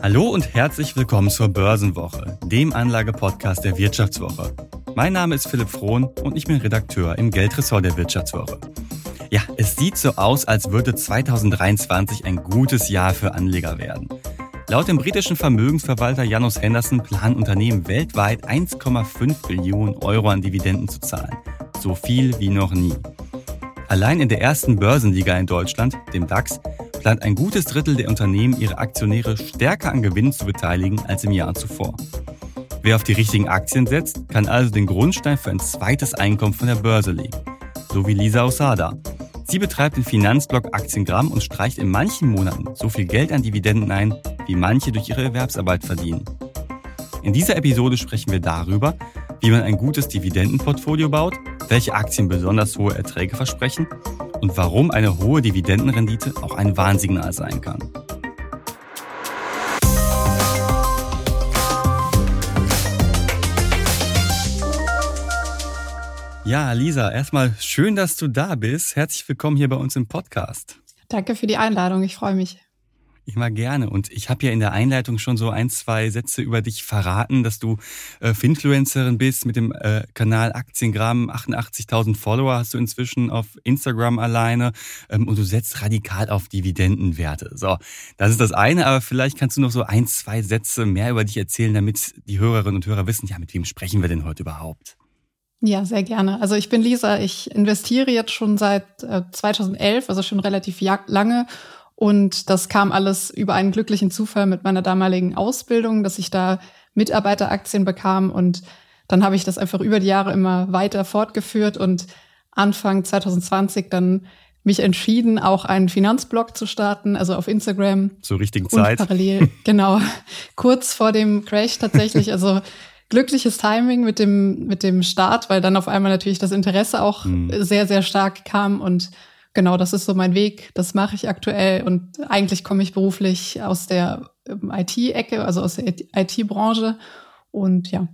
Hallo und herzlich willkommen zur Börsenwoche, dem Anlagepodcast der Wirtschaftswoche. Mein Name ist Philipp Frohn und ich bin Redakteur im Geldressort der Wirtschaftswoche. Ja, es sieht so aus, als würde 2023 ein gutes Jahr für Anleger werden. Laut dem britischen Vermögensverwalter Janus Henderson planen Unternehmen weltweit 1,5 Billionen Euro an Dividenden zu zahlen. So viel wie noch nie. Allein in der ersten Börsenliga in Deutschland, dem DAX, plant ein gutes Drittel der Unternehmen, ihre Aktionäre stärker an Gewinnen zu beteiligen als im Jahr zuvor. Wer auf die richtigen Aktien setzt, kann also den Grundstein für ein zweites Einkommen von der Börse legen. So wie Lisa Osada. Sie betreibt den Finanzblog Aktiengramm und streicht in manchen Monaten so viel Geld an Dividenden ein, wie manche durch ihre Erwerbsarbeit verdienen. In dieser Episode sprechen wir darüber, wie man ein gutes Dividendenportfolio baut, welche Aktien besonders hohe Erträge versprechen und warum eine hohe Dividendenrendite auch ein Warnsignal sein kann. Ja, Lisa, erstmal schön, dass du da bist. Herzlich willkommen hier bei uns im Podcast. Danke für die Einladung, ich freue mich. Ich mag gerne. Und ich habe ja in der Einleitung schon so ein, zwei Sätze über dich verraten, dass du äh, Finfluencerin bist mit dem äh, Kanal Aktiengramm. 88.000 Follower hast du inzwischen auf Instagram alleine. Ähm, und du setzt radikal auf Dividendenwerte. So, das ist das eine. Aber vielleicht kannst du noch so ein, zwei Sätze mehr über dich erzählen, damit die Hörerinnen und Hörer wissen, ja, mit wem sprechen wir denn heute überhaupt? Ja, sehr gerne. Also ich bin Lisa. Ich investiere jetzt schon seit äh, 2011, also schon relativ lange und das kam alles über einen glücklichen Zufall mit meiner damaligen Ausbildung, dass ich da Mitarbeiteraktien bekam. Und dann habe ich das einfach über die Jahre immer weiter fortgeführt und Anfang 2020 dann mich entschieden, auch einen Finanzblog zu starten, also auf Instagram. Zur richtigen Zeit. parallel, genau. Kurz vor dem Crash tatsächlich. Also glückliches Timing mit dem, mit dem Start, weil dann auf einmal natürlich das Interesse auch mhm. sehr, sehr stark kam und genau, das ist so mein Weg. Das mache ich aktuell und eigentlich komme ich beruflich aus der ähm, IT-Ecke, also aus der IT-Branche und ja,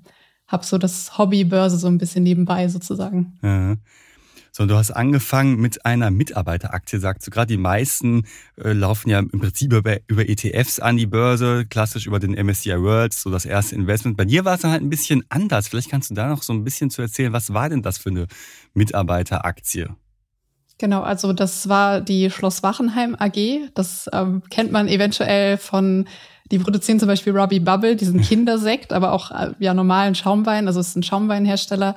habe so das Hobby Börse so ein bisschen nebenbei sozusagen. Ja. So, du hast angefangen mit einer Mitarbeiteraktie, sagst du gerade. Die meisten äh, laufen ja im Prinzip über, über ETFs an die Börse, klassisch über den MSCI World, so das erste Investment. Bei dir war es dann halt ein bisschen anders. Vielleicht kannst du da noch so ein bisschen zu erzählen, was war denn das für eine Mitarbeiteraktie? Genau, also das war die Schloss Wachenheim AG. Das ähm, kennt man eventuell von, die produzieren zum Beispiel Robbie Bubble, diesen Kindersekt, aber auch äh, ja normalen Schaumwein. Also es ist ein Schaumweinhersteller.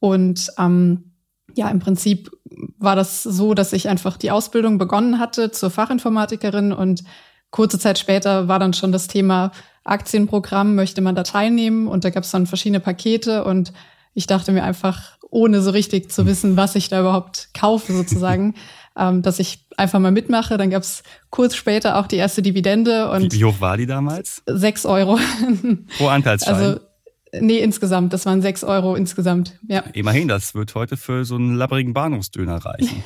Und ähm, ja, im Prinzip war das so, dass ich einfach die Ausbildung begonnen hatte zur Fachinformatikerin und kurze Zeit später war dann schon das Thema Aktienprogramm, möchte man da teilnehmen und da gab es dann verschiedene Pakete und ich dachte mir einfach, ohne so richtig zu wissen, was ich da überhaupt kaufe sozusagen, ähm, dass ich einfach mal mitmache. Dann gab es kurz später auch die erste Dividende. Und wie, hoch war die damals? Sechs Euro. Pro Anteilsschein? Also, nee, insgesamt. Das waren sechs Euro insgesamt. Ja. Immerhin, das wird heute für so einen labbrigen Bahnhofsdöner reichen.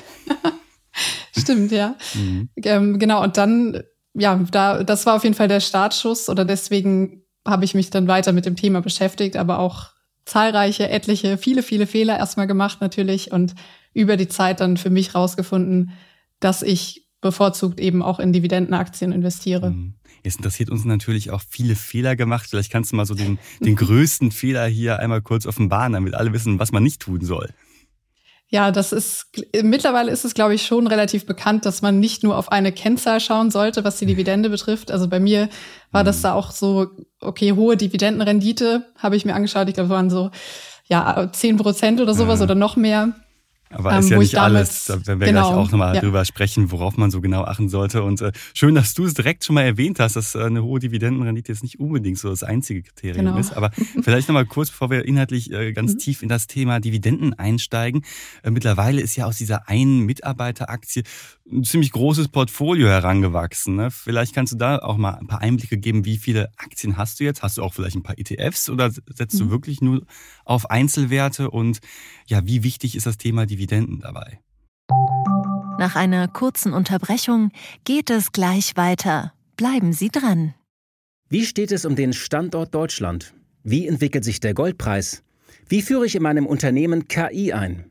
Stimmt, ja. Mhm. Ähm, genau, und dann, ja, da, das war auf jeden Fall der Startschuss oder deswegen habe ich mich dann weiter mit dem Thema beschäftigt, aber auch zahlreiche, etliche, viele, viele Fehler erstmal gemacht natürlich und über die Zeit dann für mich rausgefunden, dass ich bevorzugt eben auch in Dividendenaktien investiere. Mhm. Jetzt interessiert uns natürlich auch viele Fehler gemacht. Vielleicht kannst du mal so den, den größten Fehler hier einmal kurz offenbaren, damit alle wissen, was man nicht tun soll. Ja, das ist mittlerweile ist es, glaube ich, schon relativ bekannt, dass man nicht nur auf eine Kennzahl schauen sollte, was die Dividende betrifft. Also bei mir war das mhm. da auch so, okay, hohe Dividendenrendite habe ich mir angeschaut. Ich glaube, waren so ja zehn Prozent oder sowas ja. oder noch mehr. Aber ähm, ist ja nicht alles, da werden wir genau, gleich auch nochmal ja. drüber sprechen, worauf man so genau achten sollte. Und äh, schön, dass du es direkt schon mal erwähnt hast, dass äh, eine hohe Dividendenrendite jetzt nicht unbedingt so das einzige Kriterium genau. ist. Aber vielleicht nochmal kurz, bevor wir inhaltlich äh, ganz mhm. tief in das Thema Dividenden einsteigen. Äh, mittlerweile ist ja aus dieser einen Mitarbeiteraktie ein ziemlich großes Portfolio herangewachsen. Ne? Vielleicht kannst du da auch mal ein paar Einblicke geben, wie viele Aktien hast du jetzt? Hast du auch vielleicht ein paar ETFs oder setzt mhm. du wirklich nur auf Einzelwerte? Und ja, wie wichtig ist das Thema Dividenden dabei? Nach einer kurzen Unterbrechung geht es gleich weiter. Bleiben Sie dran. Wie steht es um den Standort Deutschland? Wie entwickelt sich der Goldpreis? Wie führe ich in meinem Unternehmen KI ein?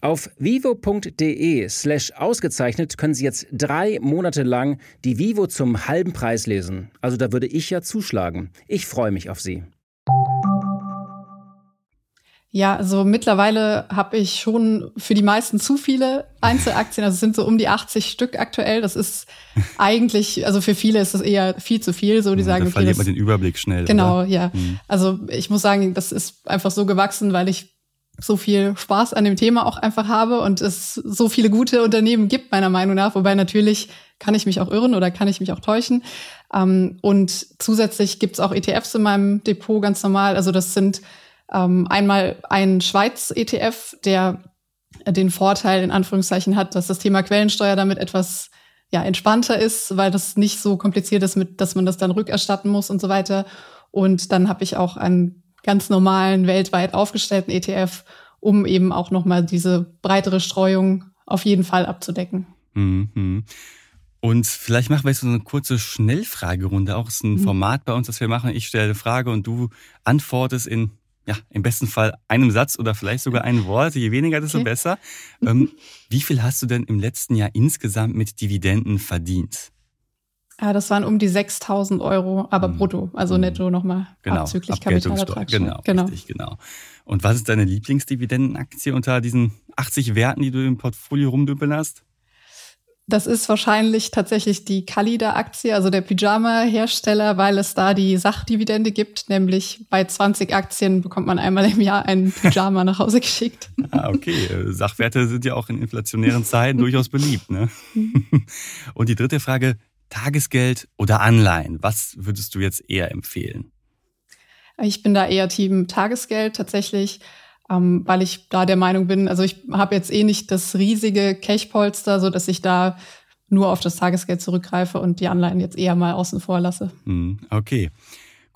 Auf vivo.de slash ausgezeichnet können Sie jetzt drei Monate lang die Vivo zum halben Preis lesen. Also da würde ich ja zuschlagen. Ich freue mich auf Sie. Ja, also mittlerweile habe ich schon für die meisten zu viele Einzelaktien. Also es sind so um die 80 Stück aktuell. Das ist eigentlich, also für viele ist das eher viel zu viel. So, die sagen, da okay, verliert das, man den Überblick schnell. Genau, oder? ja. Hm. Also ich muss sagen, das ist einfach so gewachsen, weil ich so viel Spaß an dem Thema auch einfach habe und es so viele gute Unternehmen gibt, meiner Meinung nach. Wobei natürlich kann ich mich auch irren oder kann ich mich auch täuschen. Ähm, und zusätzlich gibt's auch ETFs in meinem Depot ganz normal. Also das sind ähm, einmal ein Schweiz-ETF, der den Vorteil in Anführungszeichen hat, dass das Thema Quellensteuer damit etwas ja, entspannter ist, weil das nicht so kompliziert ist, mit, dass man das dann rückerstatten muss und so weiter. Und dann habe ich auch einen ganz normalen, weltweit aufgestellten ETF, um eben auch nochmal diese breitere Streuung auf jeden Fall abzudecken. Mhm. Und vielleicht machen wir jetzt so eine kurze Schnellfragerunde. Auch ist ein mhm. Format bei uns, das wir machen. Ich stelle eine Frage und du antwortest in, ja, im besten Fall einem Satz oder vielleicht sogar ein Wort. Je weniger, desto okay. besser. Ähm, wie viel hast du denn im letzten Jahr insgesamt mit Dividenden verdient? Ja, das waren um die 6000 Euro, aber mhm. brutto, also mhm. netto nochmal genau, abzüglich Kapitalertrag. Genau, genau, richtig, genau. Und was ist deine Lieblingsdividendenaktie unter diesen 80 Werten, die du im Portfolio rumdümpeln hast? Das ist wahrscheinlich tatsächlich die Kalida-Aktie, also der Pyjama-Hersteller, weil es da die Sachdividende gibt. Nämlich bei 20 Aktien bekommt man einmal im Jahr einen Pyjama nach Hause geschickt. Ah, okay. Sachwerte sind ja auch in inflationären Zeiten durchaus beliebt. Ne? Mhm. Und die dritte Frage, Tagesgeld oder Anleihen? Was würdest du jetzt eher empfehlen? Ich bin da eher Team Tagesgeld tatsächlich, ähm, weil ich da der Meinung bin, also ich habe jetzt eh nicht das riesige Cashpolster, so dass ich da nur auf das Tagesgeld zurückgreife und die Anleihen jetzt eher mal außen vor lasse. Hm, okay.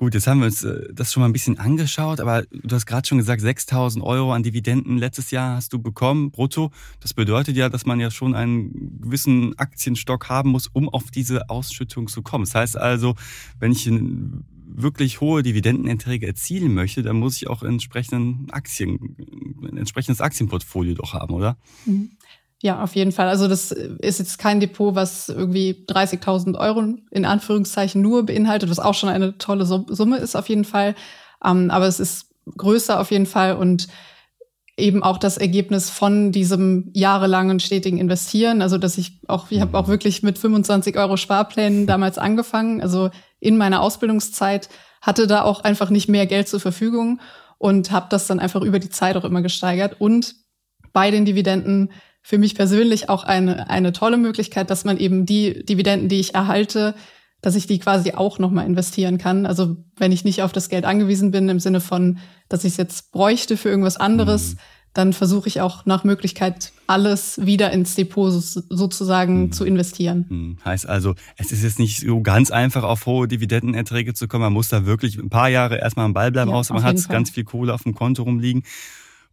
Gut, jetzt haben wir uns äh, das schon mal ein bisschen angeschaut, aber du hast gerade schon gesagt, 6000 Euro an Dividenden letztes Jahr hast du bekommen, brutto. Das bedeutet ja, dass man ja schon einen gewissen Aktienstock haben muss, um auf diese Ausschüttung zu kommen. Das heißt also, wenn ich wirklich hohe Dividendenerträge erzielen möchte, dann muss ich auch entsprechenden Aktien, ein entsprechendes Aktienportfolio doch haben, oder? Mhm. Ja, auf jeden Fall. Also das ist jetzt kein Depot, was irgendwie 30.000 Euro in Anführungszeichen nur beinhaltet, was auch schon eine tolle Summe ist auf jeden Fall. Ähm, aber es ist größer auf jeden Fall und eben auch das Ergebnis von diesem jahrelangen stetigen Investieren. Also dass ich auch, ich habe auch wirklich mit 25 Euro Sparplänen damals angefangen. Also in meiner Ausbildungszeit hatte da auch einfach nicht mehr Geld zur Verfügung und habe das dann einfach über die Zeit auch immer gesteigert. Und bei den Dividenden für mich persönlich auch eine, eine tolle Möglichkeit, dass man eben die Dividenden, die ich erhalte, dass ich die quasi auch nochmal investieren kann. Also wenn ich nicht auf das Geld angewiesen bin, im Sinne von, dass ich es jetzt bräuchte für irgendwas anderes, mhm. dann versuche ich auch nach Möglichkeit alles wieder ins Depot sozusagen mhm. zu investieren. Mhm. Heißt also, es ist jetzt nicht so ganz einfach, auf hohe Dividendenerträge zu kommen. Man muss da wirklich ein paar Jahre erstmal am Ball bleiben, ja, außer man hat ganz viel Kohle auf dem Konto rumliegen.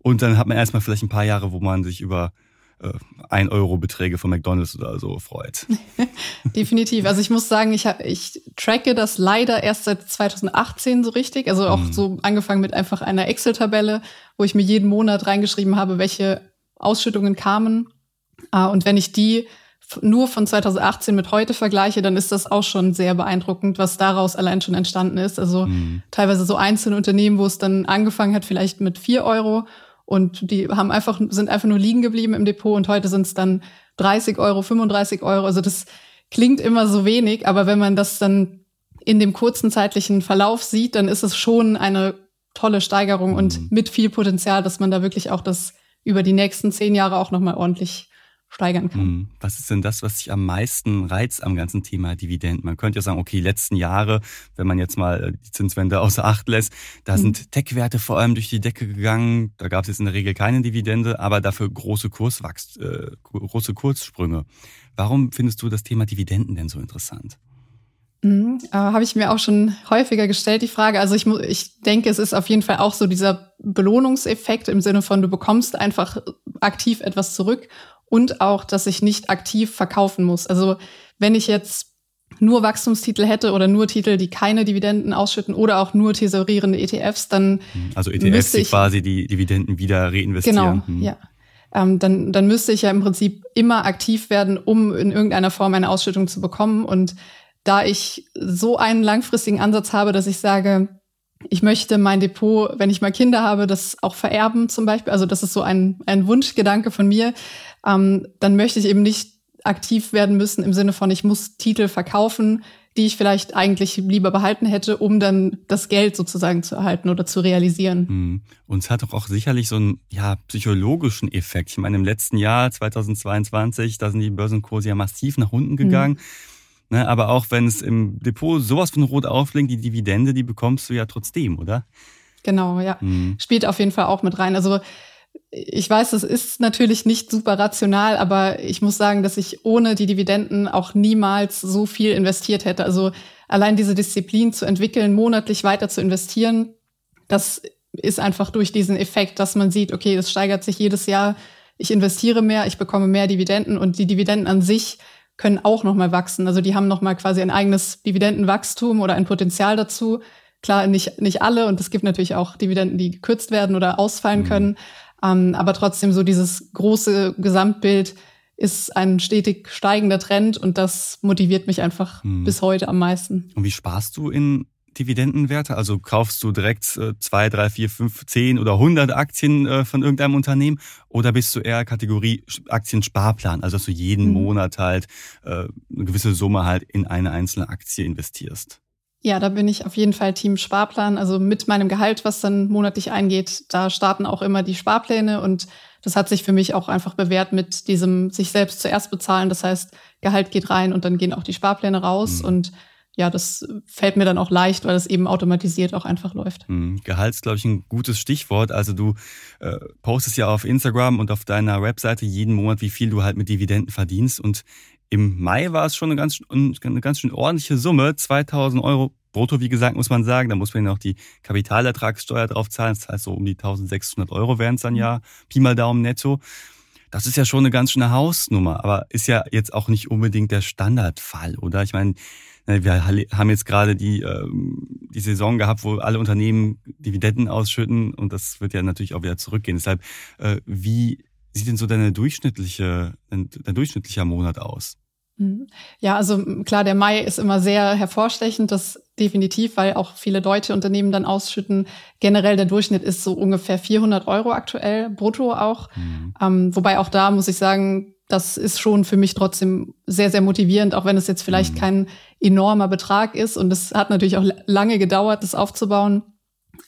Und dann hat man erstmal vielleicht ein paar Jahre, wo man sich über äh, 1 Euro Beträge von McDonalds oder so freut. Definitiv. Also ich muss sagen, ich, hab, ich tracke das leider erst seit 2018 so richtig. Also auch mhm. so angefangen mit einfach einer Excel-Tabelle, wo ich mir jeden Monat reingeschrieben habe, welche Ausschüttungen kamen. Ah, und wenn ich die nur von 2018 mit heute vergleiche, dann ist das auch schon sehr beeindruckend, was daraus allein schon entstanden ist. Also mhm. teilweise so einzelne Unternehmen, wo es dann angefangen hat, vielleicht mit vier Euro und die haben einfach, sind einfach nur liegen geblieben im Depot und heute sind es dann 30 Euro, 35 Euro. Also das klingt immer so wenig, aber wenn man das dann in dem kurzen zeitlichen Verlauf sieht, dann ist es schon eine tolle Steigerung und mhm. mit viel Potenzial, dass man da wirklich auch das über die nächsten zehn Jahre auch nochmal ordentlich steigern kann. Hm. Was ist denn das, was sich am meisten reizt am ganzen Thema Dividenden? Man könnte ja sagen, okay, letzten Jahre, wenn man jetzt mal die Zinswende außer Acht lässt, da mhm. sind Tech-Werte vor allem durch die Decke gegangen. Da gab es jetzt in der Regel keine Dividende, aber dafür große Kurswachst, äh, große Kurssprünge. Warum findest du das Thema Dividenden denn so interessant? Mhm, äh, Habe ich mir auch schon häufiger gestellt, die Frage. Also ich, ich denke, es ist auf jeden Fall auch so dieser Belohnungseffekt im Sinne von, du bekommst einfach aktiv etwas zurück und auch, dass ich nicht aktiv verkaufen muss. Also wenn ich jetzt nur Wachstumstitel hätte oder nur Titel, die keine Dividenden ausschütten oder auch nur tesorierende ETFs, dann also ETFs, die quasi die Dividenden wieder reinvestieren. Genau, hm. ja. Ähm, dann, dann müsste ich ja im Prinzip immer aktiv werden, um in irgendeiner Form eine Ausschüttung zu bekommen. Und da ich so einen langfristigen Ansatz habe, dass ich sage, ich möchte mein Depot, wenn ich mal Kinder habe, das auch vererben zum Beispiel. Also das ist so ein, ein Wunschgedanke von mir. Ähm, dann möchte ich eben nicht aktiv werden müssen im Sinne von, ich muss Titel verkaufen, die ich vielleicht eigentlich lieber behalten hätte, um dann das Geld sozusagen zu erhalten oder zu realisieren. Hm. Und es hat doch auch sicherlich so einen ja, psychologischen Effekt. Ich meine, im letzten Jahr 2022, da sind die Börsenkurse ja massiv nach unten gegangen. Hm. Ne, aber auch wenn es im Depot sowas von rot aufblinkt, die Dividende, die bekommst du ja trotzdem, oder? Genau, ja. Mhm. Spielt auf jeden Fall auch mit rein. Also ich weiß, es ist natürlich nicht super rational, aber ich muss sagen, dass ich ohne die Dividenden auch niemals so viel investiert hätte. Also allein diese Disziplin zu entwickeln, monatlich weiter zu investieren, das ist einfach durch diesen Effekt, dass man sieht, okay, es steigert sich jedes Jahr, ich investiere mehr, ich bekomme mehr Dividenden und die Dividenden an sich können auch nochmal wachsen. Also die haben nochmal quasi ein eigenes Dividendenwachstum oder ein Potenzial dazu. Klar, nicht, nicht alle und es gibt natürlich auch Dividenden, die gekürzt werden oder ausfallen mhm. können. Ähm, aber trotzdem so dieses große Gesamtbild ist ein stetig steigender Trend und das motiviert mich einfach mhm. bis heute am meisten. Und wie sparst du in Dividendenwerte? Also kaufst du direkt äh, zwei, drei, vier, fünf, zehn oder hundert Aktien äh, von irgendeinem Unternehmen? Oder bist du eher Kategorie Aktiensparplan? Also dass du jeden mhm. Monat halt äh, eine gewisse Summe halt in eine einzelne Aktie investierst? Ja, da bin ich auf jeden Fall Team Sparplan. Also mit meinem Gehalt, was dann monatlich eingeht, da starten auch immer die Sparpläne und das hat sich für mich auch einfach bewährt mit diesem sich selbst zuerst bezahlen. Das heißt, Gehalt geht rein und dann gehen auch die Sparpläne raus mhm. und ja, das fällt mir dann auch leicht, weil es eben automatisiert auch einfach läuft. Mhm. Gehalt ist, glaube ich, ein gutes Stichwort. Also du äh, postest ja auf Instagram und auf deiner Webseite jeden Monat, wie viel du halt mit Dividenden verdienst. Und im Mai war es schon eine ganz, eine ganz schön ordentliche Summe, 2000 Euro brutto, wie gesagt, muss man sagen. Da muss man ja noch die Kapitalertragssteuer drauf zahlen. Das heißt, so um die 1600 Euro wären es dann mhm. ja, Pi mal Daumen netto. Das ist ja schon eine ganz schöne Hausnummer, aber ist ja jetzt auch nicht unbedingt der Standardfall, oder? Ich meine, Ne, wir haben jetzt gerade die, ähm, die Saison gehabt, wo alle Unternehmen Dividenden ausschütten und das wird ja natürlich auch wieder zurückgehen. Deshalb, äh, wie sieht denn so deine durchschnittliche, dein, dein durchschnittlicher Monat aus? Mhm. Ja, also klar, der Mai ist immer sehr hervorstechend, das definitiv, weil auch viele deutsche Unternehmen dann ausschütten. Generell der Durchschnitt ist so ungefähr 400 Euro aktuell, brutto auch. Mhm. Ähm, wobei auch da muss ich sagen, das ist schon für mich trotzdem sehr, sehr motivierend, auch wenn es jetzt vielleicht mhm. kein enormer Betrag ist. Und es hat natürlich auch lange gedauert, das aufzubauen.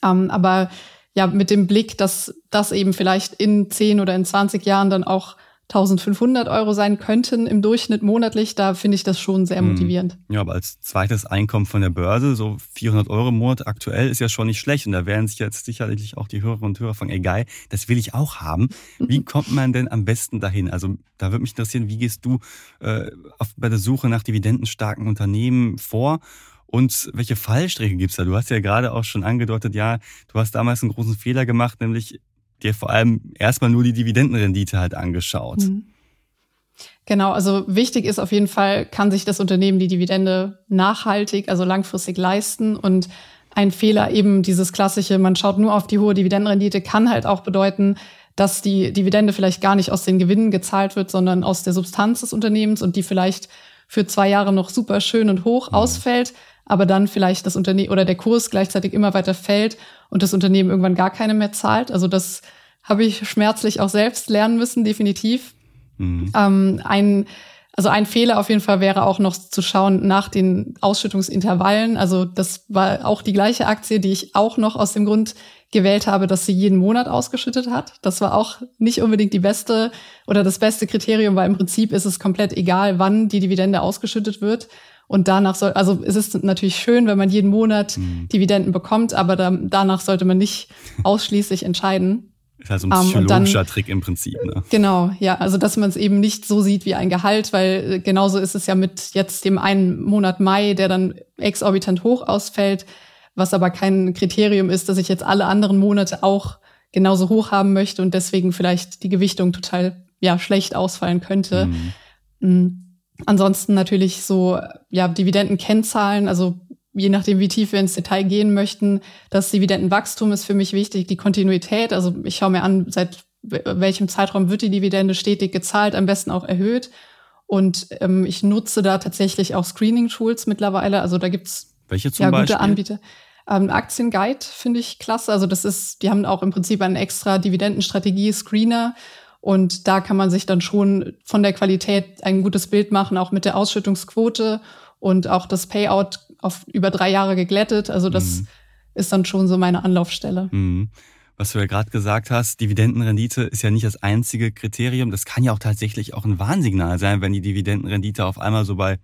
Ähm, aber ja, mit dem Blick, dass das eben vielleicht in 10 oder in 20 Jahren dann auch 1500 Euro sein könnten im Durchschnitt monatlich, da finde ich das schon sehr hm. motivierend. Ja, aber als zweites Einkommen von der Börse, so 400 Euro im Monat aktuell, ist ja schon nicht schlecht. Und da werden sich jetzt sicherlich auch die Hörerinnen und Hörer fragen, egal, das will ich auch haben. Wie kommt man denn am besten dahin? Also da würde mich interessieren, wie gehst du äh, auf, bei der Suche nach dividendenstarken Unternehmen vor? Und welche Fallstricke gibt's da? Du hast ja gerade auch schon angedeutet, ja, du hast damals einen großen Fehler gemacht, nämlich dir vor allem erstmal nur die Dividendenrendite halt angeschaut. Mhm. Genau, also wichtig ist auf jeden Fall, kann sich das Unternehmen die Dividende nachhaltig, also langfristig leisten und ein Fehler eben dieses klassische, man schaut nur auf die hohe Dividendenrendite, kann halt auch bedeuten, dass die Dividende vielleicht gar nicht aus den Gewinnen gezahlt wird, sondern aus der Substanz des Unternehmens und die vielleicht für zwei Jahre noch super schön und hoch mhm. ausfällt, aber dann vielleicht das Unternehmen oder der Kurs gleichzeitig immer weiter fällt und das Unternehmen irgendwann gar keine mehr zahlt. Also das habe ich schmerzlich auch selbst lernen müssen, definitiv. Mhm. Ähm, ein, Also ein Fehler auf jeden Fall wäre auch noch zu schauen nach den Ausschüttungsintervallen. Also das war auch die gleiche Aktie, die ich auch noch aus dem Grund gewählt habe, dass sie jeden Monat ausgeschüttet hat. Das war auch nicht unbedingt die beste oder das beste Kriterium, weil im Prinzip ist es komplett egal, wann die Dividende ausgeschüttet wird. Und danach soll, also es ist natürlich schön, wenn man jeden Monat mhm. Dividenden bekommt, aber da, danach sollte man nicht ausschließlich entscheiden. Ist halt so ein ähm, psychologischer um, Trick im Prinzip. Ne? Genau, ja. Also, dass man es eben nicht so sieht wie ein Gehalt, weil äh, genauso ist es ja mit jetzt dem einen Monat Mai, der dann exorbitant hoch ausfällt, was aber kein Kriterium ist, dass ich jetzt alle anderen Monate auch genauso hoch haben möchte und deswegen vielleicht die Gewichtung total ja schlecht ausfallen könnte. Mhm. Ansonsten natürlich so ja Dividendenkennzahlen, also je nachdem, wie tief wir ins Detail gehen möchten. Das Dividendenwachstum ist für mich wichtig, die Kontinuität. Also ich schaue mir an, seit welchem Zeitraum wird die Dividende stetig gezahlt, am besten auch erhöht. Und ähm, ich nutze da tatsächlich auch Screening-Tools mittlerweile. Also da gibt's Welche zum ja, gute Beispiel? Anbieter. Ähm, Aktienguide finde ich klasse. Also das ist, die haben auch im Prinzip einen extra Dividendenstrategie-Screener. Und da kann man sich dann schon von der Qualität ein gutes Bild machen, auch mit der Ausschüttungsquote und auch das Payout auf über drei Jahre geglättet. Also das mhm. ist dann schon so meine Anlaufstelle. Mhm. Was du ja gerade gesagt hast, Dividendenrendite ist ja nicht das einzige Kriterium. Das kann ja auch tatsächlich auch ein Warnsignal sein, wenn die Dividendenrendite auf einmal so bei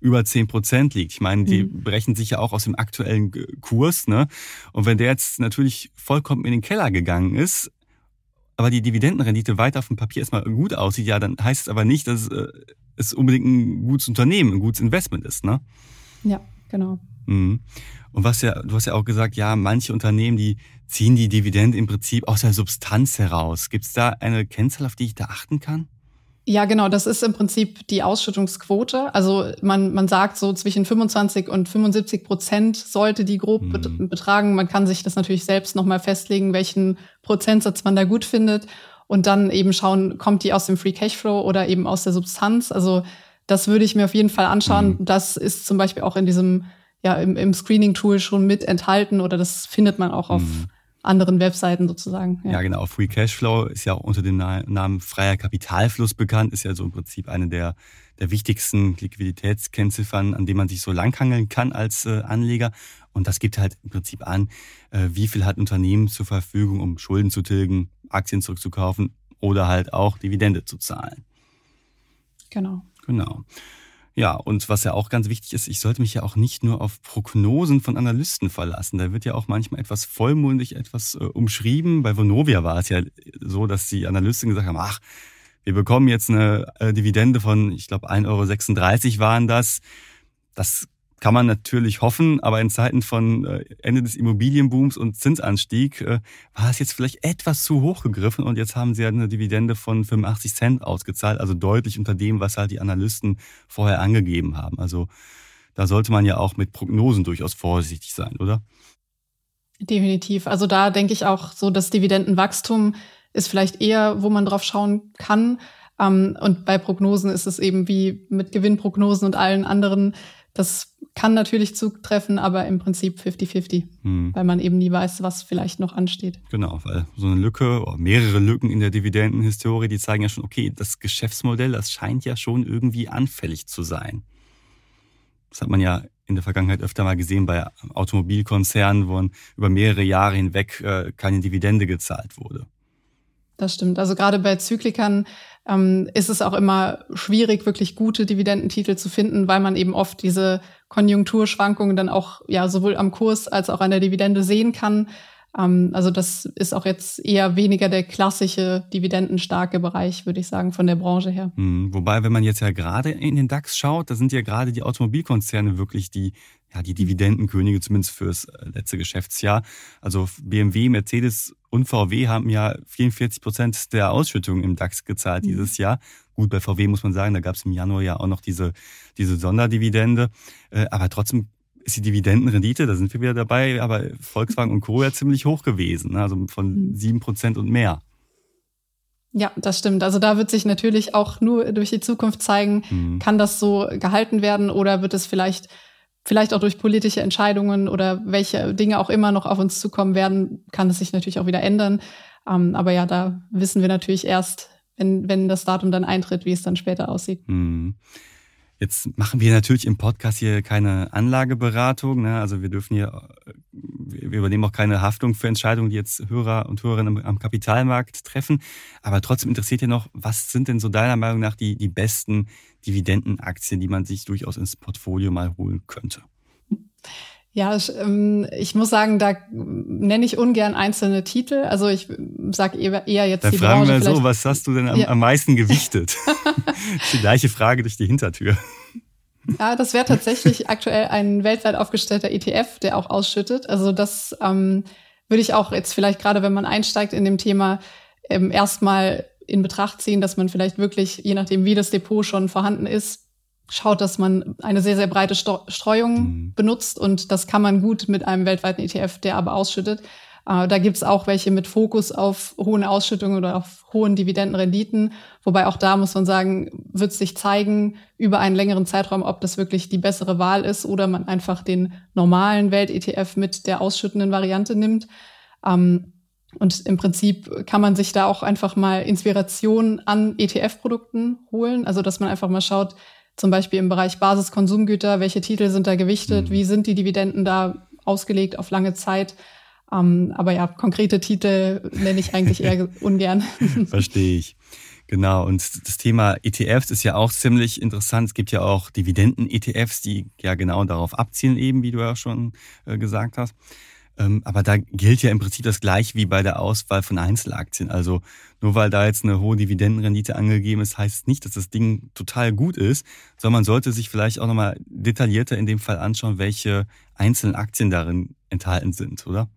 über zehn Prozent liegt. Ich meine, die mhm. berechnen sich ja auch aus dem aktuellen Kurs. Ne? Und wenn der jetzt natürlich vollkommen in den Keller gegangen ist, aber die Dividendenrendite weiter auf dem Papier erstmal gut aussieht, ja, dann heißt es aber nicht, dass äh, es unbedingt ein gutes Unternehmen, ein gutes Investment ist. Ne? Ja, genau. Mhm. Und was ja, du hast ja auch gesagt, ja, manche Unternehmen, die ziehen die Dividende im Prinzip aus der Substanz heraus. Gibt es da eine Kennzahl, auf die ich da achten kann? Ja, genau, das ist im Prinzip die Ausschüttungsquote. Also man, man sagt so zwischen 25 und 75 Prozent sollte die grob mhm. betragen. Man kann sich das natürlich selbst nochmal festlegen, welchen Prozentsatz man da gut findet und dann eben schauen, kommt die aus dem Free Cashflow oder eben aus der Substanz. Also das würde ich mir auf jeden Fall anschauen. Mhm. Das ist zum Beispiel auch in diesem, ja, im, im Screening-Tool schon mit enthalten oder das findet man auch auf mhm. Anderen Webseiten sozusagen. Ja. ja, genau. Free Cashflow ist ja auch unter dem Namen freier Kapitalfluss bekannt, ist ja so im Prinzip eine der, der wichtigsten Liquiditätskennziffern, an dem man sich so langhangeln kann als äh, Anleger. Und das gibt halt im Prinzip an, äh, wie viel hat Unternehmen zur Verfügung, um Schulden zu tilgen, Aktien zurückzukaufen oder halt auch Dividende zu zahlen. Genau. Genau. Ja, und was ja auch ganz wichtig ist, ich sollte mich ja auch nicht nur auf Prognosen von Analysten verlassen. Da wird ja auch manchmal etwas vollmundig etwas äh, umschrieben. Bei Vonovia war es ja so, dass die Analysten gesagt haben, ach, wir bekommen jetzt eine äh, Dividende von, ich glaube, 1,36 Euro waren das. Das kann man natürlich hoffen, aber in Zeiten von äh, Ende des Immobilienbooms und Zinsanstieg äh, war es jetzt vielleicht etwas zu hoch gegriffen und jetzt haben sie eine Dividende von 85 Cent ausgezahlt, also deutlich unter dem, was halt die Analysten vorher angegeben haben. Also da sollte man ja auch mit Prognosen durchaus vorsichtig sein, oder? Definitiv. Also da denke ich auch so, das Dividendenwachstum ist vielleicht eher, wo man drauf schauen kann. Ähm, und bei Prognosen ist es eben wie mit Gewinnprognosen und allen anderen das kann natürlich zutreffen, aber im Prinzip 50-50, hm. weil man eben nie weiß, was vielleicht noch ansteht. Genau, weil so eine Lücke oder mehrere Lücken in der Dividendenhistorie, die zeigen ja schon, okay, das Geschäftsmodell, das scheint ja schon irgendwie anfällig zu sein. Das hat man ja in der Vergangenheit öfter mal gesehen bei Automobilkonzernen, wo über mehrere Jahre hinweg äh, keine Dividende gezahlt wurde. Das stimmt. Also gerade bei Zyklikern ähm, ist es auch immer schwierig, wirklich gute Dividendentitel zu finden, weil man eben oft diese Konjunkturschwankungen dann auch ja sowohl am Kurs als auch an der Dividende sehen kann. Ähm, also das ist auch jetzt eher weniger der klassische dividendenstarke Bereich, würde ich sagen, von der Branche her. Mhm. Wobei, wenn man jetzt ja gerade in den DAX schaut, da sind ja gerade die Automobilkonzerne wirklich die ja, die Dividendenkönige zumindest fürs äh, letzte Geschäftsjahr. Also BMW, Mercedes und VW haben ja 44 Prozent der Ausschüttungen im DAX gezahlt mhm. dieses Jahr. Gut, bei VW muss man sagen, da gab es im Januar ja auch noch diese, diese Sonderdividende. Äh, aber trotzdem ist die Dividendenrendite, da sind wir wieder dabei, aber Volkswagen und Co. ja ziemlich hoch gewesen, ne? also von mhm. sieben Prozent und mehr. Ja, das stimmt. Also da wird sich natürlich auch nur durch die Zukunft zeigen, mhm. kann das so gehalten werden oder wird es vielleicht vielleicht auch durch politische Entscheidungen oder welche Dinge auch immer noch auf uns zukommen werden, kann es sich natürlich auch wieder ändern. Ähm, aber ja, da wissen wir natürlich erst, wenn, wenn das Datum dann eintritt, wie es dann später aussieht. Mhm. Jetzt machen wir natürlich im Podcast hier keine Anlageberatung. Ne? Also wir dürfen hier, wir übernehmen auch keine Haftung für Entscheidungen, die jetzt Hörer und Hörerinnen am Kapitalmarkt treffen. Aber trotzdem interessiert ja noch, was sind denn so deiner Meinung nach die, die besten Dividendenaktien, die man sich durchaus ins Portfolio mal holen könnte? Ja, ich, ähm, muss sagen, da nenne ich ungern einzelne Titel. Also ich sage eher, eher jetzt da die fragen Branche. wir so, was hast du denn am, ja. am meisten gewichtet? die gleiche Frage durch die Hintertür. Ja, das wäre tatsächlich aktuell ein weltweit aufgestellter ETF, der auch ausschüttet. Also das ähm, würde ich auch jetzt vielleicht gerade, wenn man einsteigt in dem Thema, ähm, erstmal in Betracht ziehen, dass man vielleicht wirklich, je nachdem, wie das Depot schon vorhanden ist, schaut, dass man eine sehr, sehr breite Streuung mhm. benutzt und das kann man gut mit einem weltweiten ETF, der aber ausschüttet. Äh, da gibt's auch welche mit Fokus auf hohen Ausschüttungen oder auf hohen Dividendenrenditen. Wobei auch da muss man sagen, wird sich zeigen über einen längeren Zeitraum, ob das wirklich die bessere Wahl ist oder man einfach den normalen Welt-ETF mit der ausschüttenden Variante nimmt. Ähm, und im Prinzip kann man sich da auch einfach mal Inspiration an ETF-Produkten holen. Also dass man einfach mal schaut, zum Beispiel im Bereich Basiskonsumgüter, welche Titel sind da gewichtet, mhm. wie sind die Dividenden da ausgelegt auf lange Zeit. Ähm, aber ja, konkrete Titel nenne ich eigentlich eher ungern. Verstehe ich. Genau, und das Thema ETFs ist ja auch ziemlich interessant. Es gibt ja auch Dividenden-ETFs, die ja genau darauf abzielen, eben wie du ja schon äh, gesagt hast. Ähm, aber da gilt ja im Prinzip das gleiche wie bei der Auswahl von Einzelaktien. Also nur weil da jetzt eine hohe Dividendenrendite angegeben ist, heißt es nicht, dass das Ding total gut ist, sondern man sollte sich vielleicht auch nochmal detaillierter in dem Fall anschauen, welche einzelnen Aktien darin enthalten sind, oder?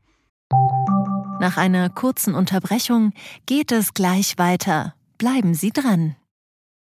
Nach einer kurzen Unterbrechung geht es gleich weiter. Bleiben Sie dran.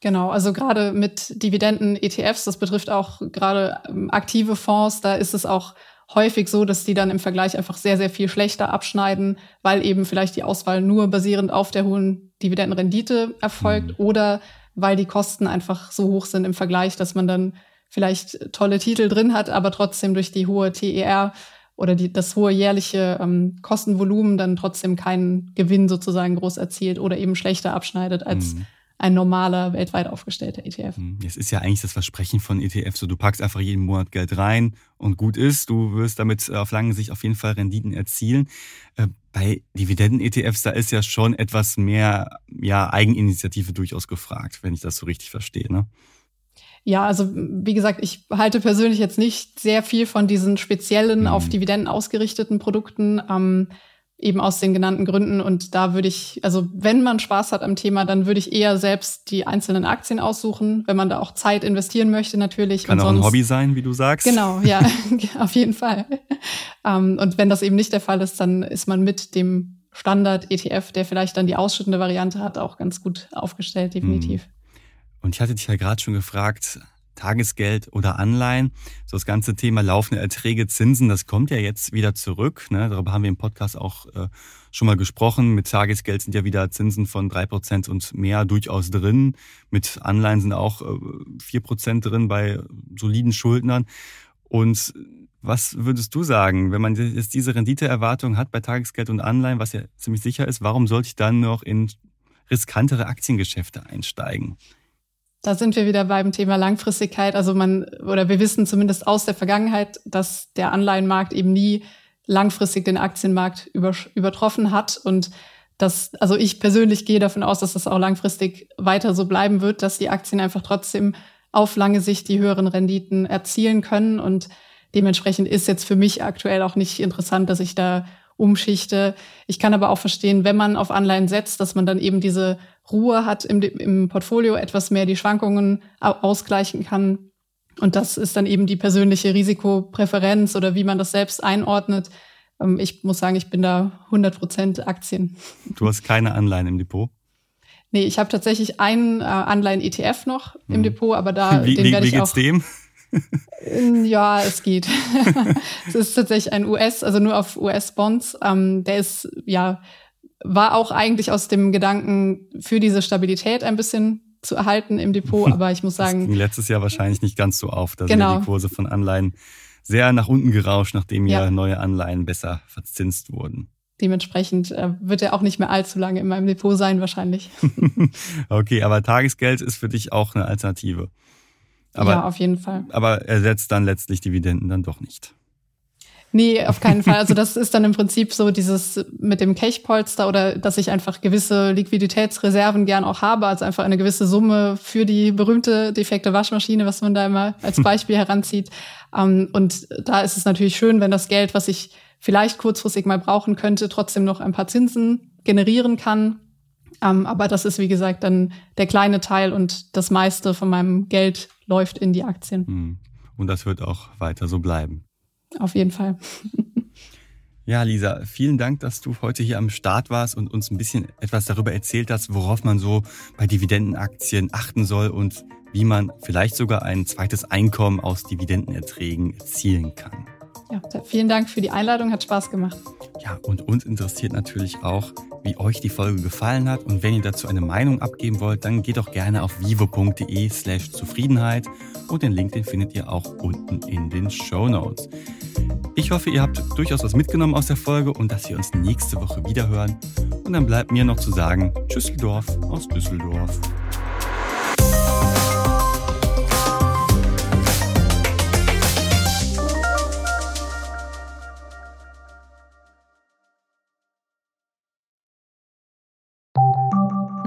Genau, also gerade mit Dividenden-ETFs, das betrifft auch gerade ähm, aktive Fonds, da ist es auch häufig so, dass die dann im Vergleich einfach sehr, sehr viel schlechter abschneiden, weil eben vielleicht die Auswahl nur basierend auf der hohen Dividendenrendite erfolgt mhm. oder weil die Kosten einfach so hoch sind im Vergleich, dass man dann vielleicht tolle Titel drin hat, aber trotzdem durch die hohe TER oder die, das hohe jährliche ähm, Kostenvolumen dann trotzdem keinen Gewinn sozusagen groß erzielt oder eben schlechter abschneidet als mhm. ein normaler, weltweit aufgestellter ETF. Mhm. Es ist ja eigentlich das Versprechen von ETF, so du packst einfach jeden Monat Geld rein und gut ist, du wirst damit auf lange Sicht auf jeden Fall Renditen erzielen. Äh, bei Dividenden-ETFs, da ist ja schon etwas mehr ja, Eigeninitiative durchaus gefragt, wenn ich das so richtig verstehe. Ne? Ja, also wie gesagt, ich halte persönlich jetzt nicht sehr viel von diesen speziellen, mhm. auf Dividenden ausgerichteten Produkten, ähm, eben aus den genannten Gründen. Und da würde ich, also wenn man Spaß hat am Thema, dann würde ich eher selbst die einzelnen Aktien aussuchen, wenn man da auch Zeit investieren möchte natürlich. Kann auch sonst, ein Hobby sein, wie du sagst. Genau, ja, auf jeden Fall. Ähm, und wenn das eben nicht der Fall ist, dann ist man mit dem Standard-ETF, der vielleicht dann die ausschüttende Variante hat, auch ganz gut aufgestellt, definitiv. Mhm. Und ich hatte dich ja gerade schon gefragt, Tagesgeld oder Anleihen. So das ganze Thema laufende Erträge, Zinsen, das kommt ja jetzt wieder zurück. Ne? Darüber haben wir im Podcast auch äh, schon mal gesprochen. Mit Tagesgeld sind ja wieder Zinsen von drei Prozent und mehr durchaus drin. Mit Anleihen sind auch äh, vier äh, Prozent drin bei soliden Schuldnern. Und was würdest du sagen, wenn man jetzt diese Renditeerwartung hat bei Tagesgeld und Anleihen, was ja ziemlich sicher ist, warum sollte ich dann noch in riskantere Aktiengeschäfte einsteigen? Da sind wir wieder beim Thema Langfristigkeit. Also man, oder wir wissen zumindest aus der Vergangenheit, dass der Anleihenmarkt eben nie langfristig den Aktienmarkt über, übertroffen hat. Und das, also ich persönlich gehe davon aus, dass das auch langfristig weiter so bleiben wird, dass die Aktien einfach trotzdem auf lange Sicht die höheren Renditen erzielen können. Und dementsprechend ist jetzt für mich aktuell auch nicht interessant, dass ich da umschichte. Ich kann aber auch verstehen, wenn man auf Anleihen setzt, dass man dann eben diese Ruhe hat im, im Portfolio, etwas mehr die Schwankungen ausgleichen kann. Und das ist dann eben die persönliche Risikopräferenz oder wie man das selbst einordnet. Ähm, ich muss sagen, ich bin da 100 Prozent Aktien. Du hast keine Anleihen im Depot? Nee, ich habe tatsächlich einen äh, Anleihen-ETF noch im hm. Depot, aber da wie, den werde ich wie geht's auch. dem? ja, es geht. es ist tatsächlich ein US, also nur auf US-Bonds. Ähm, der ist ja war auch eigentlich aus dem Gedanken für diese Stabilität ein bisschen zu erhalten im Depot, aber ich muss sagen. Das ging letztes Jahr wahrscheinlich nicht ganz so auf. Da genau. sind die Kurse von Anleihen sehr nach unten gerauscht, nachdem ja, ja neue Anleihen besser verzinst wurden. Dementsprechend äh, wird er auch nicht mehr allzu lange in meinem Depot sein, wahrscheinlich. okay, aber Tagesgeld ist für dich auch eine Alternative. Aber, ja, auf jeden Fall. Aber ersetzt dann letztlich Dividenden dann doch nicht. Nee, auf keinen Fall. Also das ist dann im Prinzip so dieses mit dem Cache-Polster oder dass ich einfach gewisse Liquiditätsreserven gern auch habe, also einfach eine gewisse Summe für die berühmte defekte Waschmaschine, was man da immer als Beispiel heranzieht. Ähm, und da ist es natürlich schön, wenn das Geld, was ich vielleicht kurzfristig mal brauchen könnte, trotzdem noch ein paar Zinsen generieren kann. Um, ähm, aber das ist, wie gesagt, dann der kleine Teil und das meiste von meinem Geld läuft in die Aktien. Hm. Und das wird auch weiter so bleiben. Auf jeden Fall. Ja, Lisa, vielen Dank, dass du heute hier am Start warst und uns ein bisschen etwas darüber erzählt hast, worauf man so bei Dividendenaktien achten soll und wie man vielleicht sogar ein zweites Einkommen aus Dividendenerträgen erzielen kann. Ja, vielen Dank für die Einladung, hat Spaß gemacht. Ja, und uns interessiert natürlich auch, wie euch die Folge gefallen hat. Und wenn ihr dazu eine Meinung abgeben wollt, dann geht doch gerne auf vivo.de slash Zufriedenheit und den Link, den findet ihr auch unten in den Show Notes. Ich hoffe, ihr habt durchaus was mitgenommen aus der Folge und dass wir uns nächste Woche wieder hören. Und dann bleibt mir noch zu sagen, Tschüsseldorf aus Düsseldorf.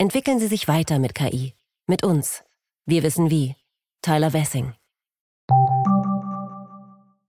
Entwickeln Sie sich weiter mit KI. Mit uns. Wir wissen wie. Tyler Wessing.